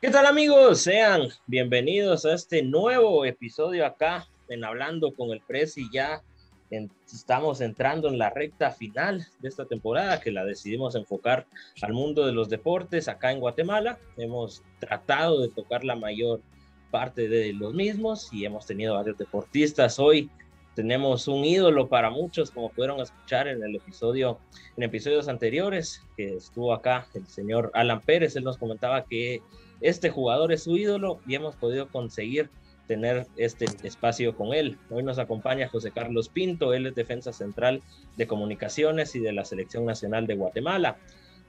¿Qué tal amigos? Sean bienvenidos a este nuevo episodio acá en Hablando con el Presi. Ya estamos entrando en la recta final de esta temporada que la decidimos enfocar al mundo de los deportes acá en Guatemala. Hemos tratado de tocar la mayor parte de los mismos y hemos tenido varios deportistas. Hoy tenemos un ídolo para muchos, como pudieron escuchar en el episodio, en episodios anteriores, que estuvo acá el señor Alan Pérez. Él nos comentaba que este jugador es su ídolo y hemos podido conseguir tener este espacio con él. Hoy nos acompaña José Carlos Pinto, él es defensa central de comunicaciones y de la Selección Nacional de Guatemala.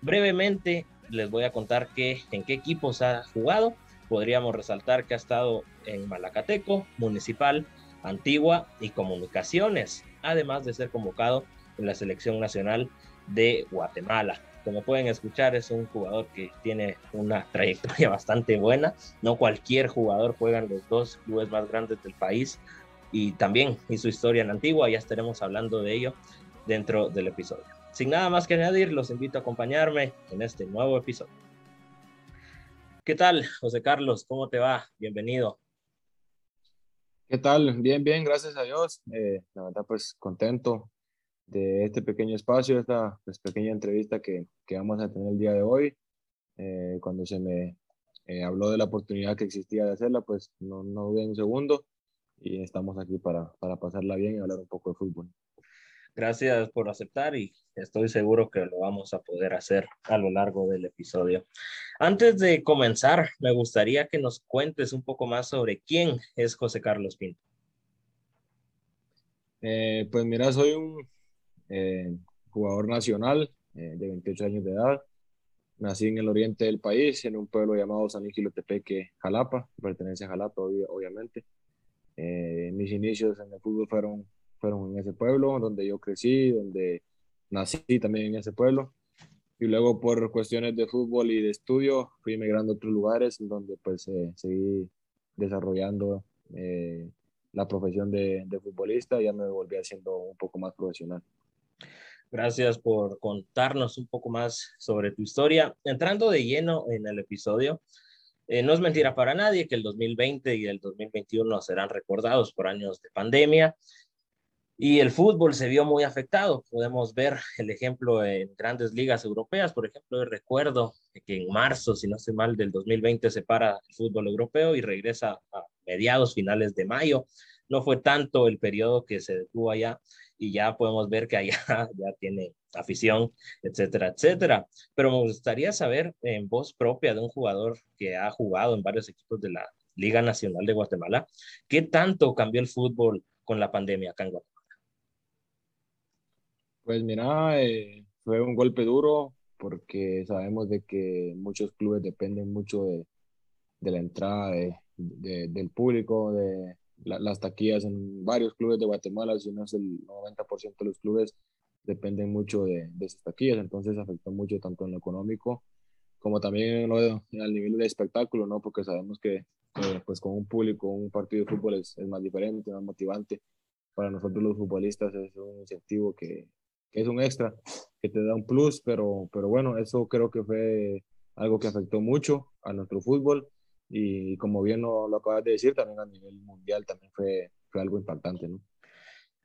Brevemente les voy a contar que, en qué equipos ha jugado. Podríamos resaltar que ha estado en Malacateco, Municipal, Antigua y Comunicaciones, además de ser convocado en la Selección Nacional de Guatemala como pueden escuchar, es un jugador que tiene una trayectoria bastante buena. No cualquier jugador juega en los dos clubes más grandes del país y también hizo historia en Antigua. Ya estaremos hablando de ello dentro del episodio. Sin nada más que añadir, los invito a acompañarme en este nuevo episodio. ¿Qué tal, José Carlos? ¿Cómo te va? Bienvenido. ¿Qué tal? Bien, bien, gracias a Dios. Eh, la verdad, pues contento de este pequeño espacio, esta pues, pequeña entrevista que, que, vamos a tener el día de hoy. Eh, cuando se me eh, habló de la oportunidad que existía de hacerla, pues no, no dudé un segundo y estamos aquí para, para pasarla bien y hablar un poco de fútbol. Gracias por aceptar y estoy seguro que lo vamos a poder hacer a lo largo del episodio. Antes de comenzar, me gustaría que nos cuentes un poco más sobre quién es José Carlos Pinto. Eh, pues mira, soy un eh, jugador nacional eh, de 28 años de edad. Nací en el oriente del país, en un pueblo llamado San Tepeque, Jalapa, pertenece a Jalapa, obviamente. Eh, mis inicios en el fútbol fueron, fueron en ese pueblo, donde yo crecí, donde nací también en ese pueblo. Y luego por cuestiones de fútbol y de estudio fui emigrando a otros lugares donde pues seguí desarrollando la profesión de, de futbolista y ya me volví haciendo un poco más profesional. Gracias por contarnos un poco más sobre tu historia. Entrando de lleno en el episodio, eh, no es mentira para nadie que el 2020 y el 2021 serán recordados por años de pandemia y el fútbol se vio muy afectado. Podemos ver el ejemplo en grandes ligas europeas. Por ejemplo, recuerdo que en marzo, si no estoy mal, del 2020 se para el fútbol europeo y regresa a mediados, finales de mayo. No fue tanto el periodo que se detuvo allá, y ya podemos ver que allá ya tiene afición, etcétera, etcétera. Pero me gustaría saber en voz propia de un jugador que ha jugado en varios equipos de la Liga Nacional de Guatemala, ¿qué tanto cambió el fútbol con la pandemia acá en Guatemala? Pues mira, eh, fue un golpe duro porque sabemos de que muchos clubes dependen mucho de, de la entrada del público, de, las taquillas en varios clubes de Guatemala, si no es el 90% de los clubes, dependen mucho de, de, esas taquillas, entonces afectó mucho tanto en lo económico como también en al nivel de espectáculo, ¿no? Porque sabemos que pues con un público, un partido de fútbol es, es, más diferente, más motivante. Para nosotros los futbolistas es un incentivo que, que, es un extra, que te da un plus, pero, pero bueno, eso creo que fue algo que afectó mucho a nuestro fútbol y como bien lo, lo, acabas de decir, también a nivel mundial también fue, fue algo impactante, ¿no?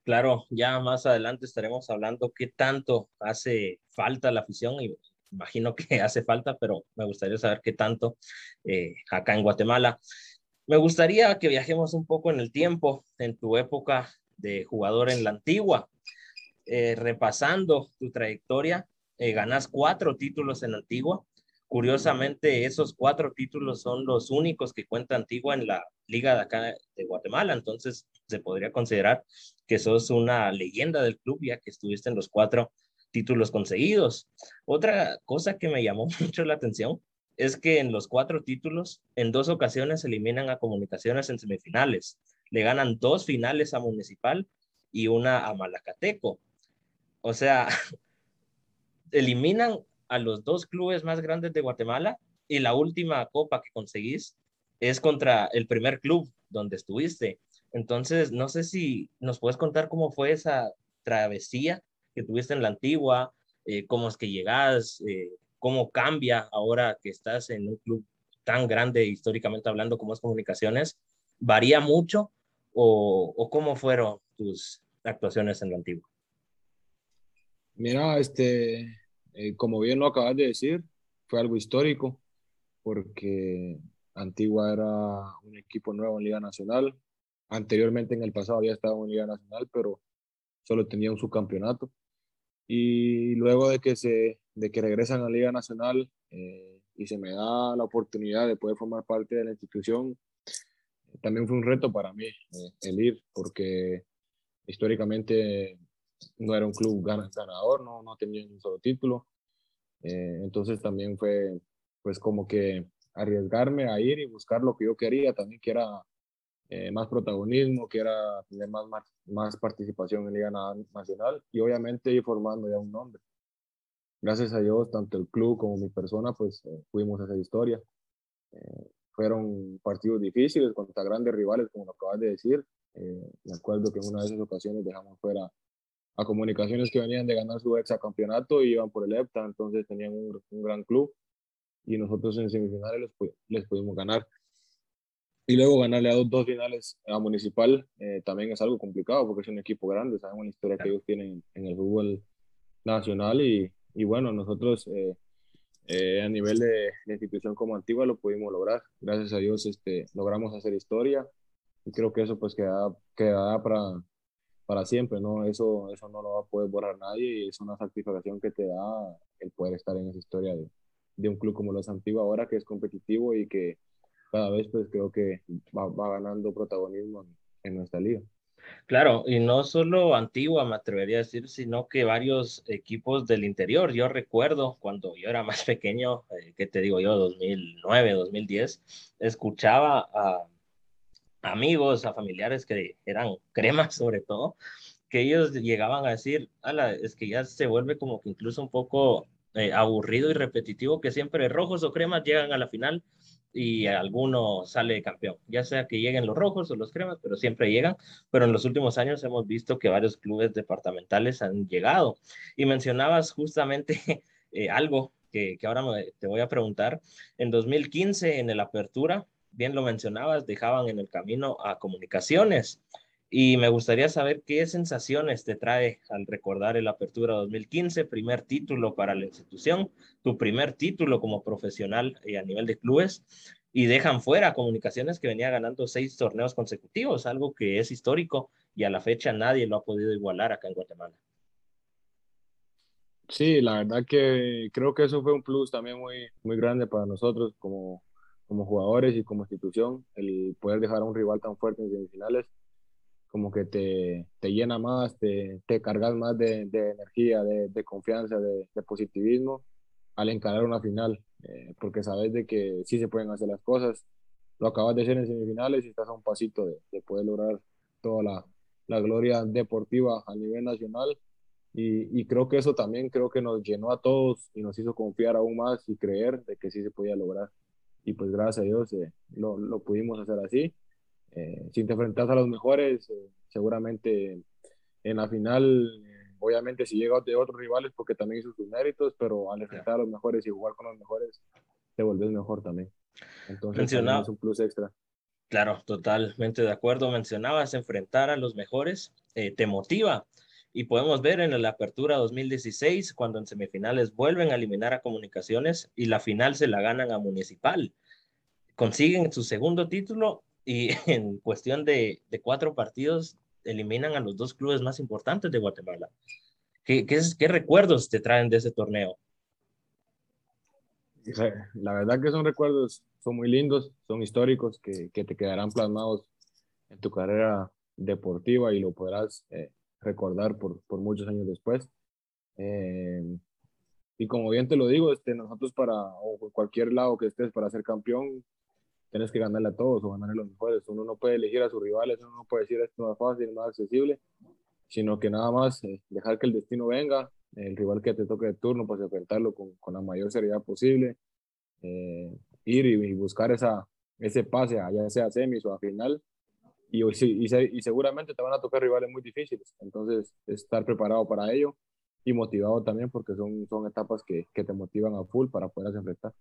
Claro, ya más adelante estaremos hablando qué tanto hace falta la afición y imagino que hace falta, pero me gustaría saber qué tanto eh, acá en Guatemala. Me gustaría que viajemos un poco en el tiempo, en tu época de jugador en la antigua, eh, repasando tu trayectoria, eh, ganas cuatro títulos en la antigua, Curiosamente, esos cuatro títulos son los únicos que cuenta Antigua en la liga de acá de Guatemala, entonces se podría considerar que sos una leyenda del club ya que estuviste en los cuatro títulos conseguidos. Otra cosa que me llamó mucho la atención es que en los cuatro títulos, en dos ocasiones eliminan a Comunicaciones en semifinales. Le ganan dos finales a Municipal y una a Malacateco. O sea, eliminan a los dos clubes más grandes de Guatemala y la última copa que conseguís es contra el primer club donde estuviste. Entonces, no sé si nos puedes contar cómo fue esa travesía que tuviste en la antigua, eh, cómo es que llegás, eh, cómo cambia ahora que estás en un club tan grande históricamente hablando como es comunicaciones, varía mucho o, o cómo fueron tus actuaciones en lo antiguo? Mira, este, eh, como bien lo acabas de decir, fue algo histórico porque Antigua era un equipo nuevo en Liga Nacional. Anteriormente en el pasado había estado en Liga Nacional, pero solo tenía un subcampeonato. Y luego de que, se, de que regresan a Liga Nacional eh, y se me da la oportunidad de poder formar parte de la institución, también fue un reto para mí eh, el ir, porque históricamente no era un club ganador, no, no tenía un solo título. Eh, entonces también fue pues como que arriesgarme a ir y buscar lo que yo quería, también que era eh, más protagonismo, que era tener más, más, participación en Liga Nacional y obviamente ir formando ya un nombre. Gracias a Dios, tanto el club como mi persona, pues eh, fuimos a hacer historia. fueron partidos difíciles contra grandes rivales, como lo acabas de decir. me acuerdo que en una de esas ocasiones dejamos fuera a comunicaciones que venían de ganar su campeonato y iban por el EPTA, entonces tenían un, gran club y nosotros en semifinales les, les, pudimos ganar. Y luego ganarle a dos, dos finales a Municipal eh, también es algo complicado porque es un equipo grande, sabemos la historia que ellos tienen en el fútbol nacional y, y bueno, nosotros eh, eh, a nivel de, de, institución como Antigua lo pudimos lograr. Gracias a Dios este, logramos hacer historia y creo que eso pues queda, queda para, para siempre, ¿no? Eso, eso no lo va a poder borrar nadie y es una satisfacción que te da el poder estar en esa historia de, de un club como los Antigua ahora que es competitivo y que cada vez pues creo que va, va ganando protagonismo en, nuestra liga. Claro, y no solo Antigua, me atrevería a decir, sino que varios equipos del interior. Yo recuerdo cuando yo era más pequeño, eh, ¿qué te digo yo? 2009, 2010, escuchaba a amigos, a familiares que eran cremas sobre todo, que ellos llegaban a decir, ala, es que ya se vuelve como que incluso un poco eh, aburrido y repetitivo que siempre rojos o cremas llegan a la final y alguno sale campeón, ya sea que lleguen los rojos o los cremas, pero siempre llegan, pero en los últimos años hemos visto que varios clubes departamentales han llegado. Y mencionabas justamente eh, algo que, ahora te voy a preguntar, en 2015 en el Apertura bien lo mencionabas, dejaban en el camino a comunicaciones. Y me gustaría saber qué sensaciones te trae al recordar el Apertura 2015, primer título para la institución, tu primer título como profesional y a nivel de clubes, y dejan fuera comunicaciones que venía ganando seis torneos consecutivos, algo que es histórico y a la fecha nadie lo ha podido igualar acá en Guatemala. Sí, la verdad que creo que eso fue un plus también muy, muy grande para nosotros como, como jugadores y como institución, el poder dejar a un rival tan fuerte en semifinales, como que te, te llena más, te, te cargas más de, de energía, de, de confianza, de, positivismo al encarar una final, eh, porque sabes de que sí se pueden hacer las cosas. Lo acabas de hacer en semifinales y estás a un pasito de, de poder lograr toda la, la, gloria deportiva a nivel nacional. Y, y, creo que eso también creo que nos llenó a todos y nos hizo confiar aún más y creer de que sí se podía lograr y pues gracias a Dios eh, lo, lo, pudimos hacer así. Eh, si te enfrentas a los mejores, eh, seguramente en la final, obviamente si llegas de otros rivales porque también hizo sus méritos, pero al enfrentar a los mejores y jugar con los mejores, te vuelves mejor también. Entonces es un plus extra. Claro, totalmente de acuerdo. Mencionabas enfrentar a los mejores, te motiva y podemos ver en la apertura 2016, cuando en semifinales vuelven a eliminar a Comunicaciones y la final se la ganan a Municipal. Consiguen su segundo título y en cuestión de, cuatro partidos eliminan a los dos clubes más importantes de Guatemala. ¿Qué, recuerdos te traen de ese torneo? La verdad que son recuerdos, son muy lindos, son históricos, que, que te quedarán plasmados en tu carrera deportiva y lo podrás eh, recordar por, por muchos años después. Eh, y como bien te lo digo, este, nosotros para, o cualquier lado que estés para ser campeón, tienes que ganarle a todos o ganarle a los mejores. Uno no puede elegir a sus rivales, uno no puede decir esto es más fácil, más accesible, sino que nada más eh, dejar que el destino venga, el rival que te toque de turno, pues enfrentarlo con, con la mayor seriedad posible, eh, ir y, y, buscar esa, ese pase, ya sea semis o a final, y, y, seguramente te van a tocar rivales muy difíciles. Entonces, estar preparado para ello y motivado también porque son, son etapas que, que te motivan a full para poder enfrentar.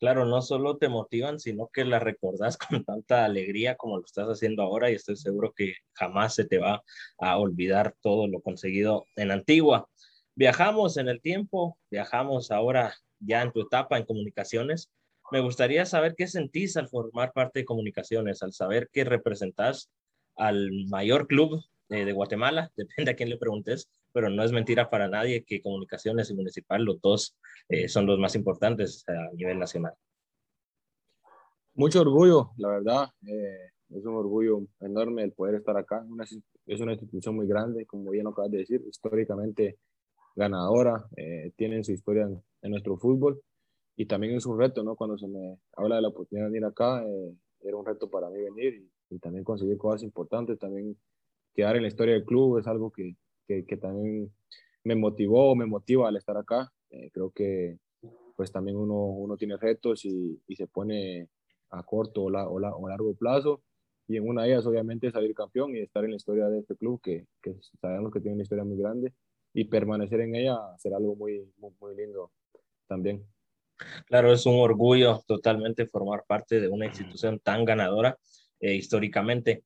Claro, no solo te motivan, sino que las recordás con tanta alegría como lo estás haciendo ahora y estoy seguro que jamás se te va a olvidar todo lo conseguido en Antigua. Viajamos en el tiempo, viajamos ahora ya en tu etapa en comunicaciones. Me gustaría saber qué sentís al formar parte de comunicaciones, al saber que representás al mayor club de Guatemala, depende a quién le preguntes, pero no es mentira para nadie que comunicaciones y municipal, los dos eh, son los más importantes a nivel nacional. Mucho orgullo, la verdad. Eh, es un orgullo enorme el poder estar acá. es una institución muy grande, como bien acabas de decir, históricamente ganadora, eh, tienen su historia en, nuestro fútbol y también es un reto, ¿no? Cuando se me habla de la oportunidad de venir acá, era un reto para mí venir y, y, también conseguir cosas importantes, también quedar en la historia del club es algo que, que, también me motivó, me motiva al estar acá. Eh, creo que pues también uno, uno tiene retos y, y se pone a corto o, la, o, o, largo plazo. Y en una de ellas, obviamente, salir campeón y estar en la historia de este club, que, que sabemos que tiene una historia muy grande, y permanecer en ella será algo muy, muy, lindo también. Claro, es un orgullo totalmente formar parte de una institución tan ganadora eh, históricamente.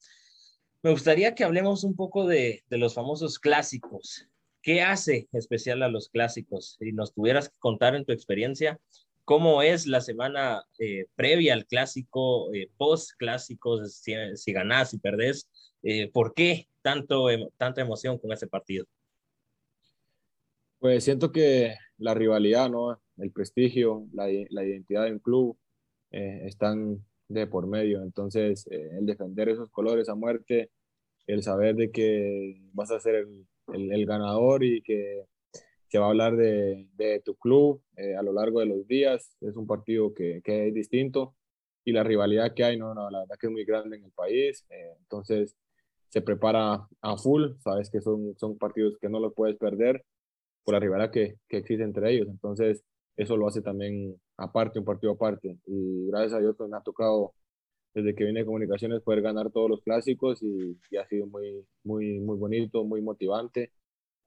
Me gustaría que hablemos un poco de, los famosos clásicos. ¿Qué hace especial a los clásicos? Si nos tuvieras que contar en tu experiencia, ¿cómo es la semana eh, previa al clásico, eh, post clásico, si, si, ganás, si perdés? ¿Por qué tanto, tanta emoción con ese partido? Pues siento que la rivalidad, ¿no? el prestigio, la, la identidad del club están de por medio. Entonces, eh, el defender esos colores a muerte, el saber de que vas a ser el, el, ganador y que se va a hablar de, de tu club eh, a lo largo de los días, es un partido que, que, es distinto y la rivalidad que hay, no, no, la verdad que es muy grande en el país. Eh, entonces, se prepara a full, sabes que son, son partidos que no los puedes perder por la rivalidad que, que existe entre ellos. Entonces, eso lo hace también aparte, un partido aparte. Y gracias a Dios pues, me ha tocado desde que vine de comunicaciones poder ganar todos los clásicos y, ha sido muy, muy, muy bonito, muy motivante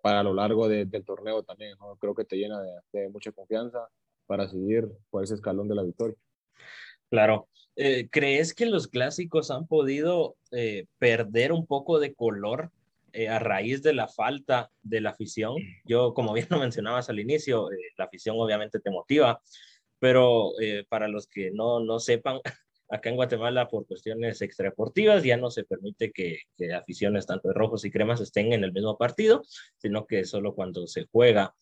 para lo largo del torneo también. Creo que te llena de, mucha confianza para seguir por ese escalón de la victoria. Claro. Eh, ¿Crees que los clásicos han podido eh, perder un poco de color eh, a raíz de la falta de la afición. Yo, como bien lo mencionabas al inicio, eh, la afición obviamente te motiva, pero eh, para los que no, no sepan, acá en Guatemala por cuestiones extradeportivas ya no se permite que, que, aficiones tanto de rojos y cremas estén en el mismo partido, sino que solo cuando se juega,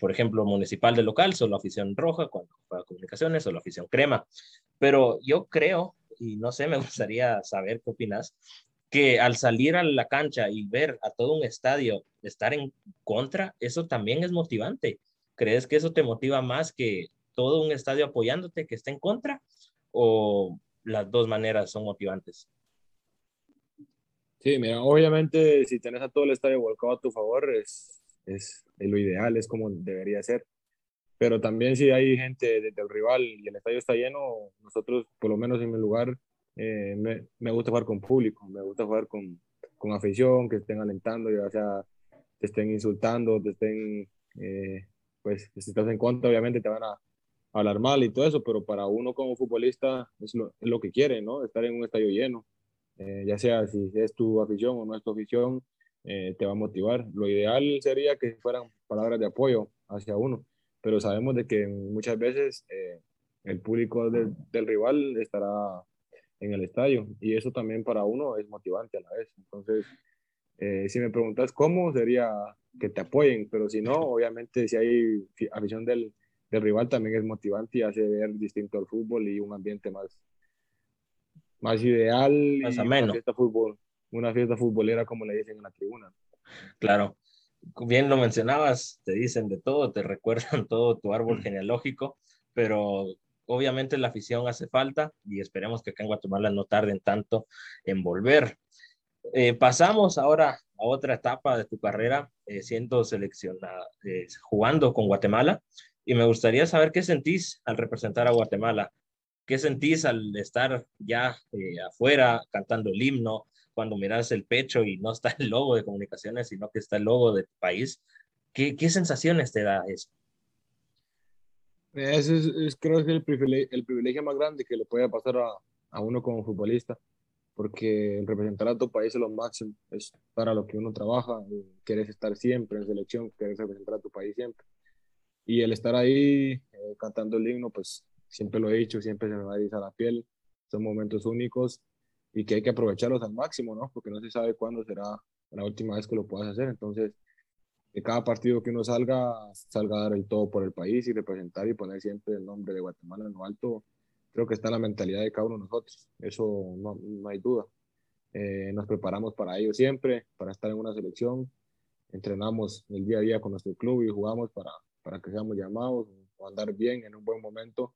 por ejemplo, municipal de local, solo afición roja, cuando juega comunicaciones, solo afición crema. Pero yo creo, y no sé, me gustaría saber qué opinas, que al salir a la cancha y ver a todo un estadio estar en contra, eso también es motivante. ¿Crees que eso te motiva más que todo un estadio apoyándote que esté en contra? ¿O las dos maneras son motivantes? Sí, mira, obviamente si tenés a todo el estadio volcado a tu favor, es, es lo ideal, es como debería ser. Pero también si hay gente desde el rival y el estadio está lleno, nosotros, por lo menos en mi lugar, eh, me, me, gusta jugar con público, me gusta jugar con, con afición, que estén alentando, ya sea te estén insultando, te estén, eh, pues si estás en contra, obviamente te van a hablar mal y todo eso, pero para uno como futbolista es lo, lo que quiere, ¿no? Estar en un estadio lleno, eh, ya sea si es tu afición o no es tu afición, te va a motivar. Lo ideal sería que fueran palabras de apoyo hacia uno, pero sabemos de que muchas veces el público del rival estará en el estadio y eso también para uno es motivante a la vez. Entonces, eh, si me preguntas cómo, sería que te apoyen, pero si no, obviamente si hay afición del, del rival también es motivante y hace ver distinto al fútbol y un ambiente más, más ideal. Más ameno. Una fiesta, fútbol, una fiesta futbolera como le dicen en la tribuna. Claro, bien lo mencionabas, te dicen de todo, te recuerdan todo tu árbol genealógico, pero obviamente la afición hace falta y esperemos que acá en Guatemala no tarden tanto en volver. Eh, pasamos ahora a otra etapa de tu carrera, eh, siendo seleccionada, eh, jugando con Guatemala, y me gustaría saber qué sentís al representar a Guatemala, qué sentís al estar ya afuera cantando el himno, cuando miras el pecho y no está el logo de comunicaciones, sino que está el logo de tu país. ¿Qué, qué sensaciones te da eso? Ese es, creo que el privilegio, el privilegio más grande que le puede pasar a, a uno como futbolista, porque representar a tu país es lo máximo, es para lo que uno trabaja, quieres estar siempre en selección, quieres representar a tu país siempre. Y el estar ahí eh, cantando el himno, pues siempre lo he dicho, siempre se me va a a la piel, son momentos únicos y que hay que aprovecharlos al máximo, ¿no? Porque no se sabe cuándo será la última vez que lo puedas hacer. Entonces, de cada partido que uno salga, salga a dar el todo por el país y representar y poner siempre el nombre de Guatemala en lo alto, creo que está en la mentalidad de cada uno de nosotros. Eso no, no hay duda. Eh, nos preparamos para ello siempre, para estar en una selección. Entrenamos el día a día con nuestro club y jugamos para, para que seamos llamados o andar bien en un buen momento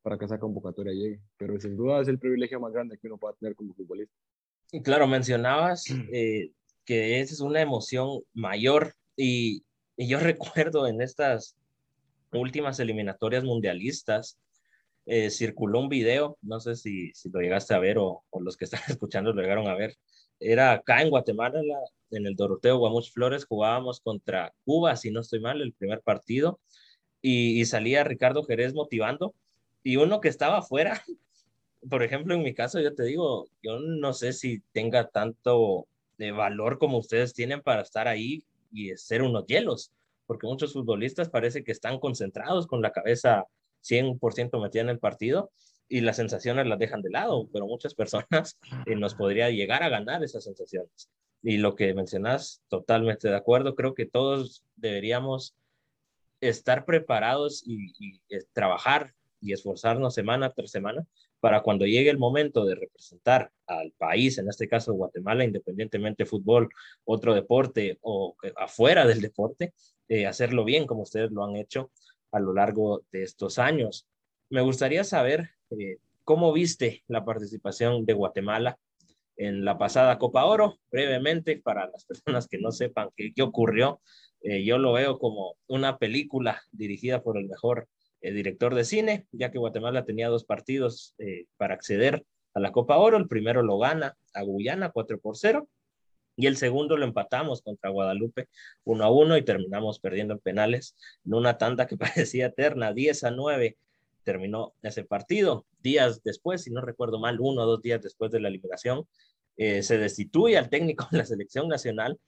para que esa convocatoria llegue. Pero sin duda es el privilegio más grande que uno pueda tener como futbolista. Claro, mencionabas eh, que esa es una emoción mayor y, yo recuerdo en estas últimas eliminatorias mundialistas, eh, circuló un video, no sé si, lo llegaste a ver o, los que están escuchando lo llegaron a ver, era acá en Guatemala, en el Doroteo Guamuch Flores, jugábamos contra Cuba, si no estoy mal, el primer partido, y, y salía Ricardo Jerez motivando y uno que estaba afuera, por ejemplo, en mi caso, yo te digo, yo no sé si tenga tanto de valor como ustedes tienen para estar ahí y ser unos hielos, porque muchos futbolistas parece que están concentrados con la cabeza 100% metida en el partido y las sensaciones las dejan de lado, pero muchas personas eh, nos podría llegar a ganar esas sensaciones. Y lo que mencionas, totalmente de acuerdo, creo que todos deberíamos estar preparados y, y trabajar y esforzarnos semana tras semana para cuando llegue el momento de representar al país, en este caso Guatemala, independientemente fútbol, otro deporte o afuera del deporte, eh, hacerlo bien como ustedes lo han hecho a lo largo de estos años. Me gustaría saber eh, cómo viste la participación de Guatemala en la pasada Copa Oro, brevemente, para las personas que no sepan qué, qué ocurrió. Eh, yo lo veo como una película dirigida por el mejor eh, director de cine, ya que Guatemala tenía dos partidos eh, para acceder a la Copa Oro. El primero lo gana a Guyana 4 por 0 y el segundo lo empatamos contra Guadalupe 1 a 1 y terminamos perdiendo en penales en una tanda que parecía eterna, 10 a 9 terminó ese partido. Días después, si no recuerdo mal, uno o dos días después de la eliminación, eh, se destituye al técnico de la selección nacional.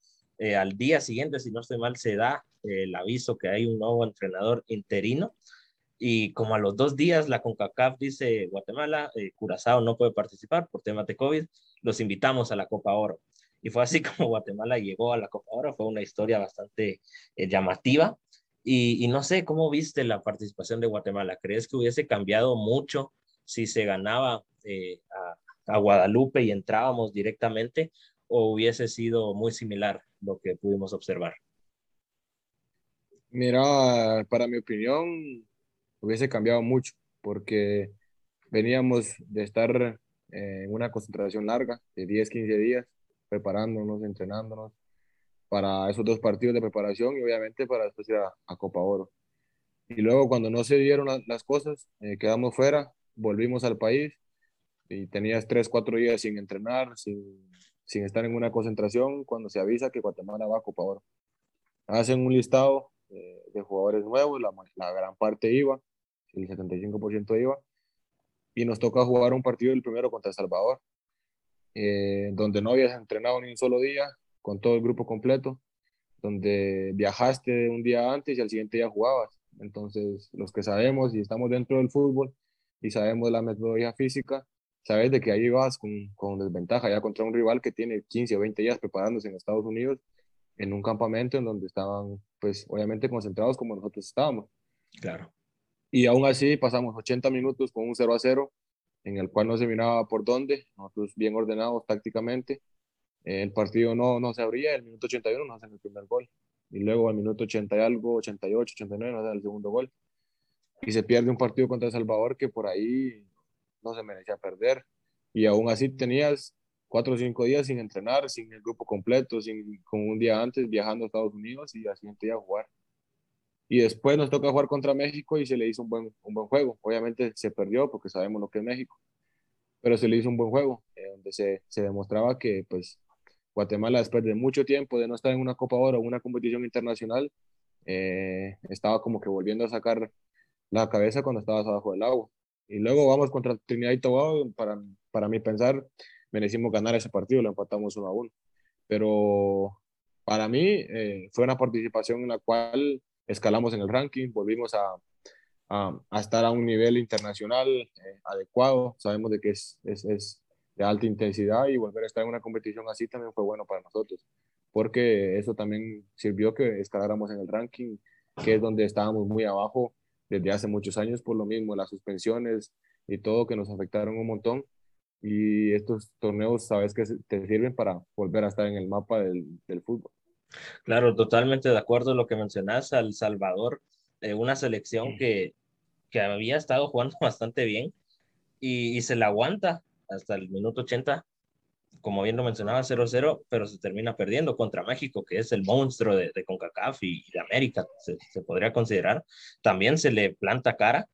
Al día siguiente, si no estoy mal, se da el aviso que hay un nuevo entrenador interino y como a los dos días la CONCACAF dice Guatemala, eh, Curazao no puede participar por temas de COVID, los invitamos a la Copa Oro. Y fue así como Guatemala llegó a la Copa Oro, fue una historia bastante eh, llamativa. Y, y, no sé, ¿cómo viste la participación de Guatemala? ¿Crees que hubiese cambiado mucho si se ganaba eh, a, a Guadalupe y entrábamos directamente o hubiese sido muy similar lo que pudimos observar? Mira, para mi opinión, hubiese cambiado mucho, porque veníamos de estar en una concentración larga de 10, 15 días, preparándonos, entrenándonos para esos dos partidos de preparación y obviamente para después ir a, a Copa Oro. Y luego cuando no se dieron las cosas, eh, quedamos fuera, volvimos al país y tenías 3, 4 días sin entrenar, sin, sin estar en una concentración, cuando se avisa que Guatemala va a Copa Oro. Hacen un listado eh, de jugadores nuevos, la, la gran parte iba, el 75% iba, y nos toca jugar un partido el primero contra El Salvador, eh, donde no habías entrenado ni un solo día, con todo el grupo completo, donde viajaste un día antes y al siguiente día jugabas. Entonces, los que sabemos y estamos dentro del fútbol y sabemos la metodología física, sabes de que ahí vas con, con desventaja ya contra un rival que tiene 15 o 20 días preparándose en Estados Unidos en un campamento en donde estaban, pues, obviamente concentrados como nosotros estábamos. Claro. Y aún así pasamos 80 minutos con un 0 a 0, en el cual no se miraba por dónde, nosotros bien ordenados tácticamente. El partido no, no se abría, el minuto 81 nos hacen el primer gol. Y luego al minuto 80 y algo, 88, 89 nos hacen el segundo gol. Y se pierde un partido contra El Salvador que por ahí no se merecía perder. Y aún así tenías cuatro o cinco días sin entrenar, sin el grupo completo, sin, con un día antes viajando a Estados Unidos y al siguiente día jugar. Y después nos toca jugar contra México y se le hizo un buen, un buen juego. Obviamente se perdió porque sabemos lo que es México, pero se le hizo un buen juego, eh, donde se, se, demostraba que pues, Guatemala, después de mucho tiempo de no estar en una Copa Oro o una competición internacional, eh, estaba como que volviendo a sacar la cabeza cuando estabas abajo del agua. Y luego vamos contra Trinidad y Tobago, para, para mi pensar, merecimos ganar ese partido, lo empatamos uno a uno. Pero para mí eh, fue una participación en la cual escalamos en el ranking, volvimos a, a, estar a un nivel internacional eh, adecuado, sabemos de que es, es, es, de alta intensidad y volver a estar en una competición así también fue bueno para nosotros, porque eso también sirvió que escaláramos en el ranking, que es donde estábamos muy abajo desde hace muchos años por lo mismo, las suspensiones y todo que nos afectaron un montón. Y estos torneos, sabes que te sirven para volver a estar en el mapa del, del fútbol. Claro, totalmente de acuerdo en lo que mencionas, El Salvador, eh, una selección que, que había estado jugando bastante bien y, y, se la aguanta hasta el minuto 80 como bien lo mencionaba, 0-0, pero se termina perdiendo contra México, que es el monstruo de, de CONCACAF y, de América, se, se, podría considerar. También se le planta cara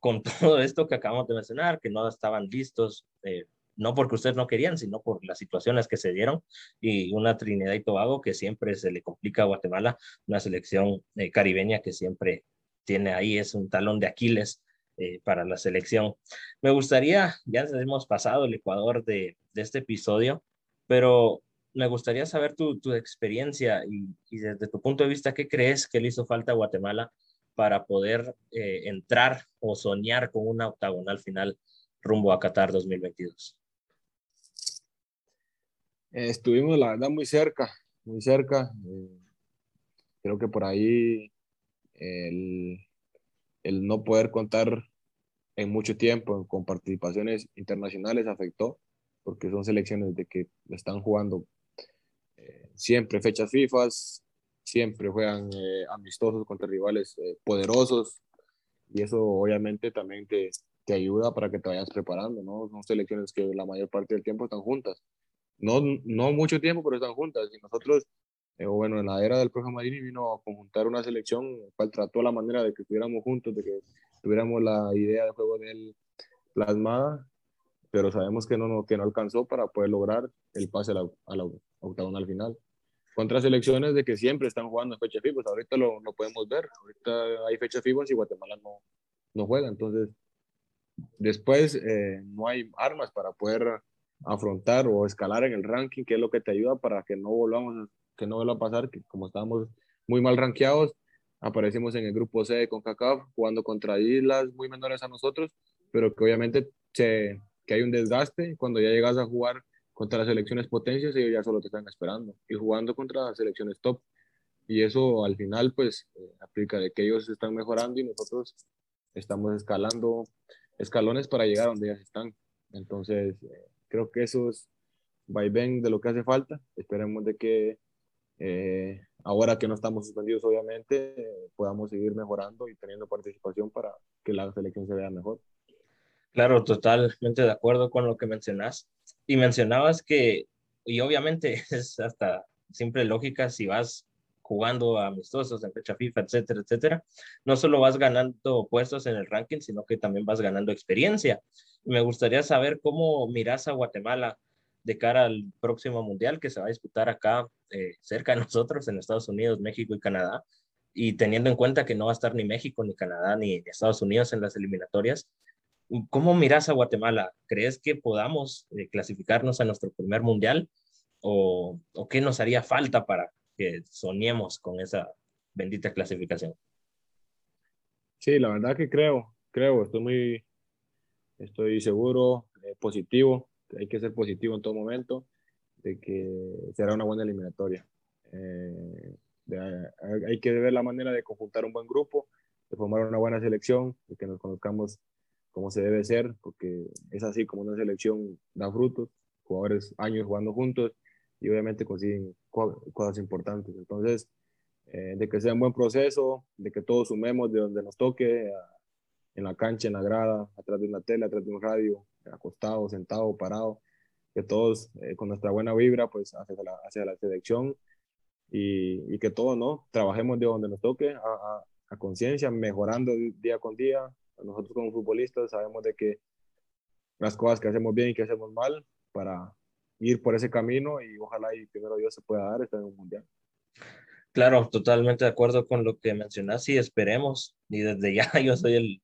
con todo esto que acabamos de mencionar, que no estaban listos, eh, no porque ustedes no querían, sino por las situaciones que se dieron, y una Trinidad y Tobago que siempre se le complica a Guatemala, una selección eh, caribeña que siempre tiene ahí, es un talón de Aquiles eh, para la selección. Me gustaría, ya hemos pasado el Ecuador de, este episodio, pero me gustaría saber tu, experiencia y, y, desde tu punto de vista, ¿qué crees que le hizo falta a Guatemala para poder eh, entrar o soñar con una octagonal final rumbo a Qatar 2022? Estuvimos, la verdad, muy cerca, muy cerca. Eh, creo que por ahí el, el no poder contar en mucho tiempo con participaciones internacionales afectó, porque son selecciones de que están jugando eh, siempre fechas FIFA, siempre juegan eh, amistosos contra rivales eh, poderosos, y eso obviamente también te, te ayuda para que te vayas preparando, ¿no? Son selecciones que la mayor parte del tiempo están juntas. No, no mucho tiempo, pero están juntas. Y nosotros eh, bueno, en la era del profe Marini vino a conjuntar una selección, el cual trató la manera de que estuviéramos juntos, de que tuviéramos la idea de juego de él plasmada, pero sabemos que no, que no alcanzó para poder lograr el pase a la, a la octagonal final. Contra selecciones de que siempre están jugando en fecha FIFA, ahorita lo, lo, podemos ver, ahorita hay fecha FIFA y Guatemala no, no juega, entonces después eh, no hay armas para poder afrontar o escalar en el ranking, que es lo que te ayuda para que no volvamos que no vuelva a pasar, que como estábamos muy mal rankeados, aparecimos en el grupo C con CACAF jugando contra islas muy menores a nosotros, pero que obviamente se, que hay un desgaste cuando ya llegas a jugar contra las selecciones potencias, ellos ya solo te están esperando y jugando contra las selecciones top. Y eso al final pues eh, aplica de que ellos están mejorando y nosotros estamos escalando escalones para llegar a donde ellos están. Entonces, eh, creo que eso es vaivén de lo que hace falta. Esperemos de que eh, ahora que no estamos suspendidos, obviamente, podamos seguir mejorando y teniendo participación para que la selección se vea mejor. Claro, totalmente de acuerdo con lo que mencionas. Y mencionabas que, y obviamente es hasta simple lógica, si vas jugando amistosos en fecha FIFA, etcétera, etcétera, no solo vas ganando puestos en el ranking, sino que también vas ganando experiencia. Me gustaría saber cómo miras a Guatemala de cara al próximo mundial que se va a disputar acá eh, cerca de nosotros, en Estados Unidos, México y Canadá, y teniendo en cuenta que no va a estar ni México, ni Canadá, ni Estados Unidos en las eliminatorias, ¿cómo miras a Guatemala? ¿Crees que podamos eh, clasificarnos a nuestro primer mundial? ¿O, ¿O qué nos haría falta para que soñemos con esa bendita clasificación? Sí, la verdad que creo, creo, estoy muy, estoy seguro, eh, positivo hay que ser positivo en todo momento, de que será una buena eliminatoria. Eh, hay que ver la manera de conjuntar un buen grupo, de formar una buena selección, de que nos conozcamos como se debe ser, porque es así como una selección da frutos, jugadores años jugando juntos y obviamente consiguen cosas importantes. Entonces, eh, de que sea un buen proceso, de que todos sumemos de donde nos toque, en la cancha, en la grada, atrás de una tele, atrás de un radio, acostado, sentado, parado, que todos eh, con nuestra buena vibra, pues hacia la, hacia la selección y, y, que todos, ¿no? Trabajemos de donde nos toque, a, a, a conciencia, mejorando día con día. Nosotros como futbolistas sabemos de que las cosas que hacemos bien y que hacemos mal para ir por ese camino y ojalá y primero Dios se pueda dar estar en un mundial. Claro, totalmente de acuerdo con lo que mencionas y esperemos. Y desde ya yo soy el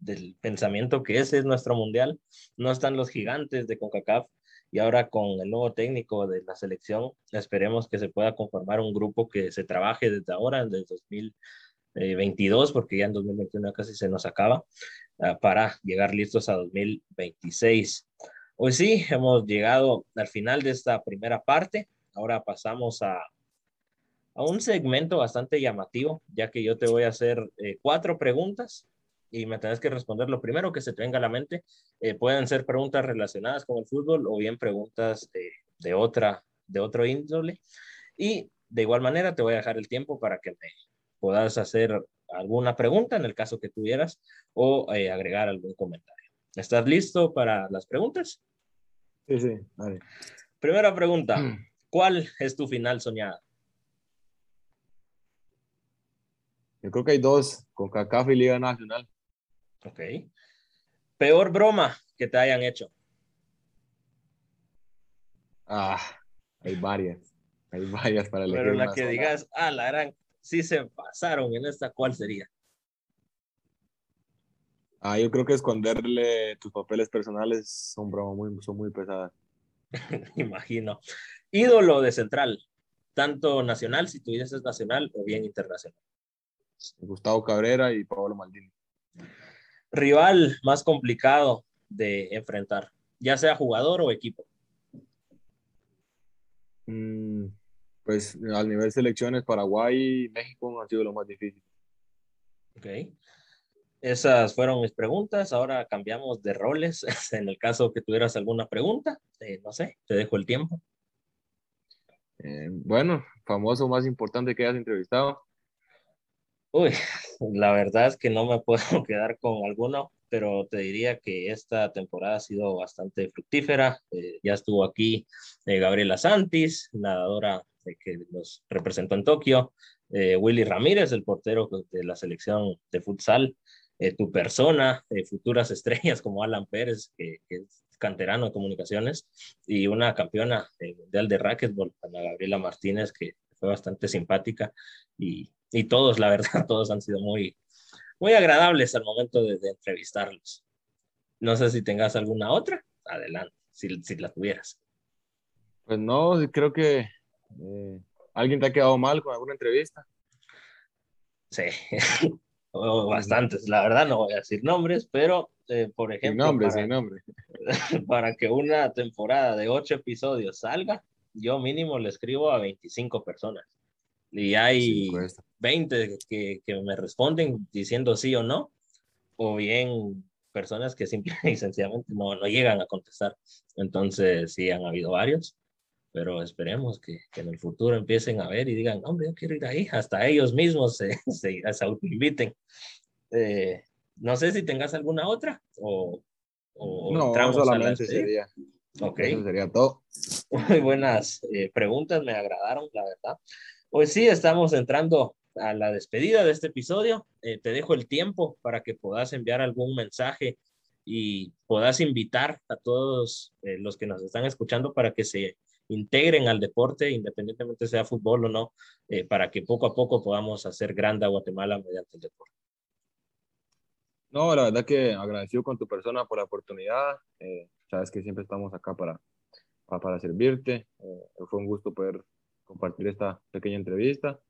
del, pensamiento que ese es nuestro mundial. No están los gigantes de CONCACAF y ahora con el nuevo técnico de la selección esperemos que se pueda conformar un grupo que se trabaje desde ahora, desde 2022, porque ya en 2021 casi se nos acaba, ah, para llegar listos a 2026. Hoy sí, hemos llegado al final de esta primera parte. Ahora pasamos a a un segmento bastante llamativo, ya que yo te voy a hacer eh, cuatro preguntas y me tienes que responder lo primero que se te venga a la mente. Eh, pueden ser preguntas relacionadas con el fútbol o bien preguntas de, otra, de otro índole. Y de igual manera te voy a dejar el tiempo para que me puedas hacer alguna pregunta en el caso que tuvieras o eh, agregar algún comentario. ¿Estás listo para las preguntas? Sí, sí. Primera pregunta. ¿Cuál es tu final soñada? Yo creo que hay dos, con CACAF y Liga Nacional. Ok. Peor broma que te hayan hecho. Ah, hay varias. Hay varias para elegir. Pero la que digas, ah, la gran, sí se pasaron en esta, ¿cuál sería? Ah, yo creo que esconderle tus papeles personales son broma muy, son muy pesadas. Imagino. Ídolo de Central, tanto nacional, si tú dices nacional, o bien internacional. Gustavo Cabrera y Pablo Maldini. Rival más complicado de enfrentar, ya sea jugador o equipo. Mm, pues al nivel selecciones, Paraguay y México han sido lo más difícil. Ok. Esas fueron mis preguntas. Ahora cambiamos de roles. En el caso que tuvieras alguna pregunta, eh, no sé, te dejo el tiempo. Eh, bueno, famoso más importante que hayas entrevistado. Uy, la verdad es que no me puedo quedar con alguno, pero te diría que esta temporada ha sido bastante fructífera. Eh, ya estuvo aquí eh, Gabriela Santis, nadadora que nos representó en Tokio, eh, Willy Ramírez, el portero de la selección de futsal, tu persona, futuras estrellas como Alan Pérez, que, es canterano de comunicaciones, y una campeona mundial de racquetball, Ana Gabriela Martínez, que fue bastante simpática y y todos, la verdad, todos han sido muy, muy agradables al momento de, entrevistarlos. No sé si tengas alguna otra, adelante, si, si la tuvieras. Pues no, creo que eh, alguien te ha quedado mal con alguna entrevista. Sí, bastantes, la verdad no voy a decir nombres, pero eh, por ejemplo... Nombre, sin nombre. Para que una temporada de ocho episodios salga, yo mínimo le escribo a 25 personas y hay 20 que, que, me responden diciendo sí o no, o bien personas que simple y sencillamente no, no llegan a contestar. Entonces, sí, han habido varios, pero esperemos que, que, en el futuro empiecen a ver y digan, hombre, yo quiero ir ahí, hasta ellos mismos se, se, se autoinviten. Eh, no sé si tengas alguna otra o, o no, solamente sería. Ok. Eso sería todo. Muy buenas eh, preguntas, me agradaron, la verdad. Pues sí, estamos entrando a la despedida de este episodio. Eh, te dejo el tiempo para que puedas enviar algún mensaje y puedas invitar a todos eh, los que nos están escuchando para que se integren al deporte, independientemente sea fútbol o no, eh, para que poco a poco podamos hacer grande a Guatemala mediante el deporte. No, la verdad que agradecido con tu persona por la oportunidad. sabes que siempre estamos acá para, para, para servirte. fue un gusto poder compartir esta pequeña entrevista.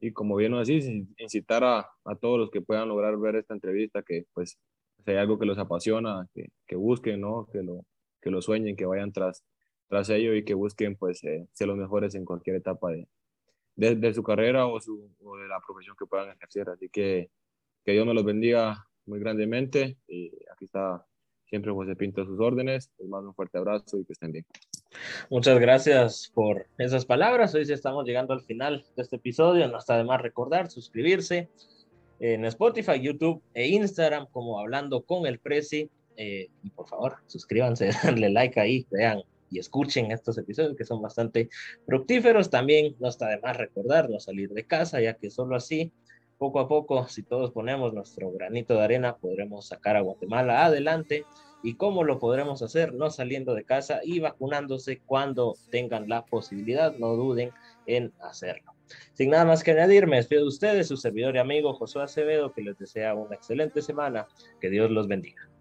Y como bien lo decís, incitar a, a, todos los que puedan lograr ver esta entrevista, que pues si hay algo que los apasiona, que, que busquen, ¿no? Que lo, que lo sueñen, que vayan tras, tras ello y que busquen pues eh, ser los mejores en cualquier etapa de, de, su carrera o, su, o de la profesión que puedan ejercer. Así que que Dios me los bendiga muy grandemente y aquí está siempre José Pinto a sus órdenes. Les mando un fuerte abrazo y que estén bien. Muchas gracias por esas palabras. Hoy sí estamos llegando al final de este episodio. No está de más recordar, suscribirse en Spotify, YouTube e Instagram como Hablando con el Prezi. Eh, y por favor, suscríbanse, denle like ahí, vean y escuchen estos episodios que son bastante fructíferos. También no está de más recordar no salir de casa, ya que solo así, poco a poco, si todos ponemos nuestro granito de arena, podremos sacar a Guatemala adelante ¿Y cómo lo podremos hacer? No saliendo de casa y vacunándose cuando tengan la posibilidad, no duden en hacerlo. Sin nada más que añadir, me despido de ustedes, su servidor y amigo Josué Acevedo, que les desea una excelente semana. Que Dios los bendiga.